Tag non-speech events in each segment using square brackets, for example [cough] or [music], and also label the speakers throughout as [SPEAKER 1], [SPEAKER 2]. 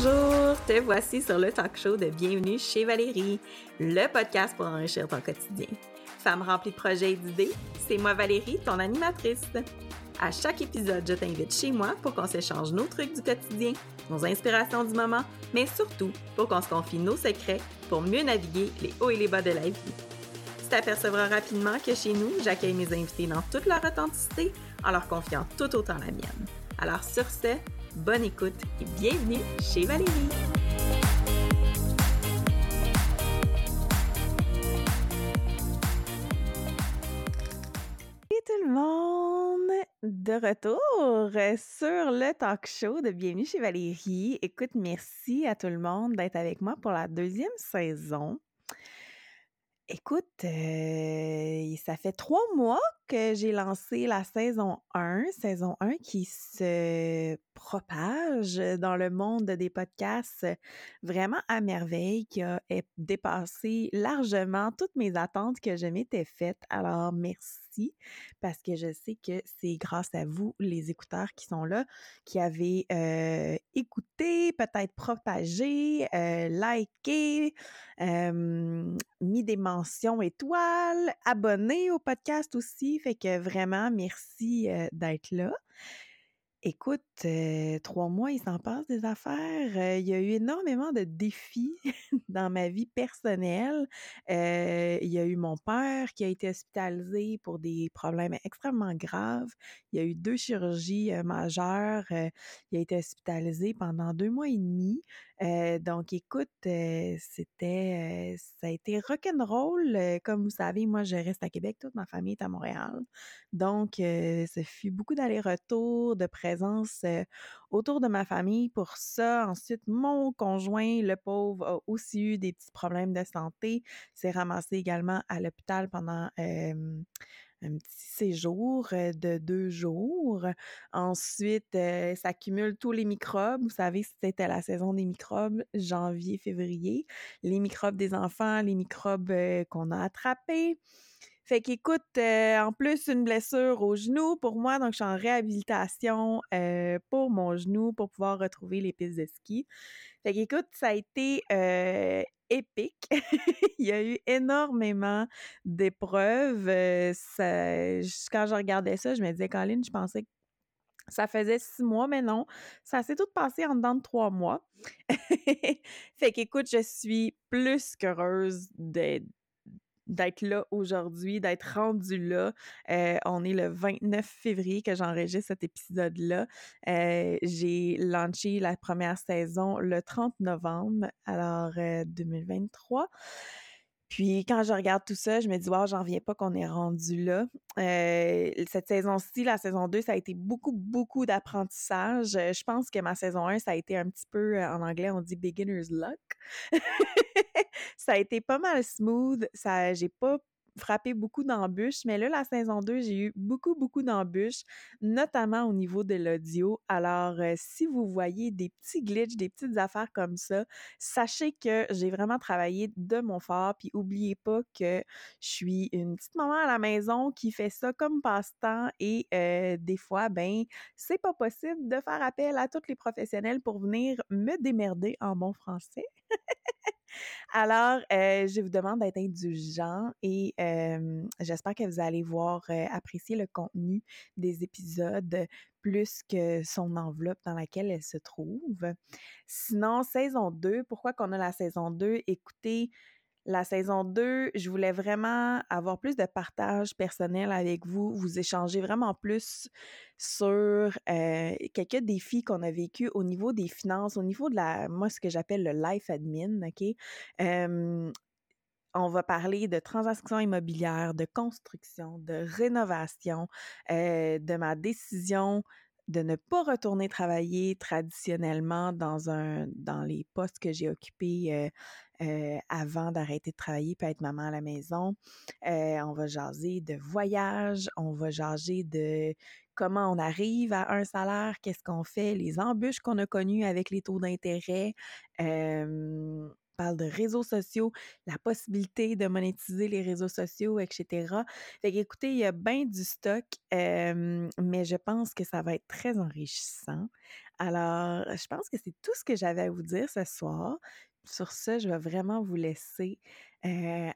[SPEAKER 1] Bonjour, te voici sur le talk show de Bienvenue chez Valérie, le podcast pour enrichir ton quotidien. Femme remplie de projets et d'idées, c'est moi Valérie, ton animatrice. À chaque épisode, je t'invite chez moi pour qu'on s'échange nos trucs du quotidien, nos inspirations du moment, mais surtout pour qu'on se confie nos secrets pour mieux naviguer les hauts et les bas de la vie. Tu t'apercevras rapidement que chez nous, j'accueille mes invités dans toute leur authenticité en leur confiant tout autant la mienne. Alors sur ce, bonne écoute et bienvenue chez Valérie. Et tout le monde, de retour sur le talk show de Bienvenue chez Valérie. Écoute, merci à tout le monde d'être avec moi pour la deuxième saison. Écoute, euh, ça fait trois mois que j'ai lancé la saison 1, saison 1 qui se propage dans le monde des podcasts vraiment à merveille, qui a dépassé largement toutes mes attentes que je m'étais faites. Alors, merci parce que je sais que c'est grâce à vous, les écouteurs qui sont là, qui avez écouté, peut-être propagé, liké, mis des mentions étoiles, abonné au podcast aussi. Fait que vraiment, merci d'être là. Écoute, trois mois, il s'en passe des affaires. il y a eu énormément de défis [laughs] dans ma vie personnelle. il y a eu mon père qui a été hospitalisé pour des problèmes extrêmement graves. Il y a eu deux chirurgies majeures. il a été hospitalisé pendant deux mois et demi. Donc, écoute, c'était, ça a été rock'n'roll. comme vous savez, moi, je reste à Québec, toute ma famille est à Montréal. Donc, ce fut beaucoup d'allers-retours, de présence autour de ma famille pour ça. Ensuite, mon conjoint, le pauvre, a aussi eu des petits problèmes de santé. S'est ramassé également à l'hôpital pendant un petit séjour de deux jours. Ensuite, s'accumulent tous les microbes. Vous savez, c'était la saison des microbes, janvier, février. Les microbes des enfants, les microbes qu'on a attrapés. Fait qu'écoute, en plus, une blessure au genou pour moi, donc je suis en réhabilitation pour mon genou pour pouvoir retrouver les pistes de ski. Fait qu'écoute, ça a été épique. [laughs] Il y a eu énormément d'épreuves. quand je regardais ça, je me disais, Colin, je pensais que ça faisait six mois, mais non, ça s'est tout passé en dedans de trois mois. [laughs] fait qu'écoute, je suis plus qu'heureuse d'être d'être là aujourd'hui, d'être rendu là. Euh, on est le 29 février que j'enregistre cet épisode-là. Euh, j'ai lancé la première saison le 30 novembre, alors 2023. Euh, puis quand je regarde tout ça, je me dis, wow, j'en viens pas qu'on est rendu là. cette saison-ci, la saison 2, ça a été beaucoup, beaucoup d'apprentissage. Je pense que ma saison 1, ça a été un petit peu, en anglais, on dit beginner's luck. [laughs] ça a été pas mal smooth. Ça, j'ai pas frappé beaucoup d'embûches, mais là, la saison 2, j'ai eu beaucoup, beaucoup d'embûches, notamment au niveau de l'audio. Alors, euh, si vous voyez des petits glitches, des petites affaires comme ça, sachez que j'ai vraiment travaillé de mon fort, puis oubliez pas que je suis une petite maman à la maison qui fait ça comme passe-temps et euh, des fois, ben, c'est pas possible de faire appel à tous les professionnels pour venir me démerder en bon français. [laughs] Alors, euh, je vous demande d'être indulgent et j'espère que vous allez voir apprécier le contenu des épisodes plus que son enveloppe dans laquelle elle se trouve. Sinon, saison 2, pourquoi qu'on a la saison 2? Écoutez, la saison 2, je voulais vraiment avoir plus de partage personnel avec vous, vous échanger vraiment plus sur euh, quelques défis qu'on a vécu au niveau des finances, au niveau de la, moi, ce que j'appelle le life admin, OK? on va parler de transactions immobilières, de construction, de rénovation, euh, de ma décision de ne pas retourner travailler traditionnellement dans un dans les postes que j'ai occupés euh, euh, avant d'arrêter de travailler puis être maman à la maison. Euh, on va jaser de voyage, on va jaser de comment on arrive à un salaire, qu'est-ce qu'on fait, les embûches qu'on a connues avec les taux d'intérêt parle de réseaux sociaux, la possibilité de monétiser les réseaux sociaux, etc. Fait qu'écoutez, il y a bien du stock, mais je pense que ça va être très enrichissant. Alors, je pense que c'est tout ce que j'avais à vous dire ce soir. Sur ce, je vais vraiment vous laisser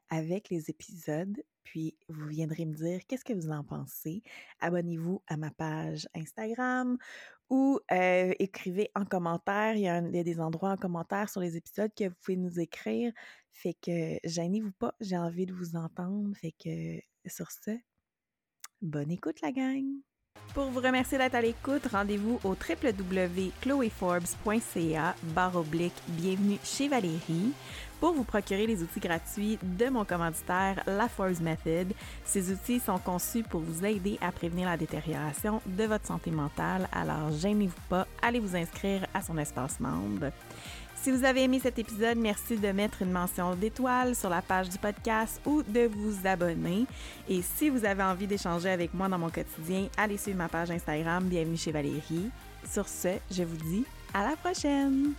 [SPEAKER 1] avec les épisodes, puis vous viendrez me dire qu'est-ce que vous en pensez. Abonnez-vous à ma page Instagram ou écrivez en commentaire. Il y, a des endroits en commentaire sur les épisodes que vous pouvez nous écrire. Fait que gênez-vous pas, j'ai envie de vous entendre. Fait que sur ce, bonne écoute la gang! Pour vous remercier d'être à l'écoute, rendez-vous au www.chloeforbes.ca oblique bienvenue chez Valérie pour vous procurer les outils gratuits de mon commanditaire, la Forbes Method. Ces outils sont conçus pour vous aider à prévenir la détérioration de votre santé mentale, alors gênez-vous pas, allez vous inscrire à son espace membre. Si vous avez aimé cet épisode, merci de mettre une mention d'étoile sur la page du podcast ou de vous abonner. Et si vous avez envie d'échanger avec moi dans mon quotidien, allez suivre ma page Instagram Bienvenue chez Valérie. Sur ce, je vous dis à la prochaine!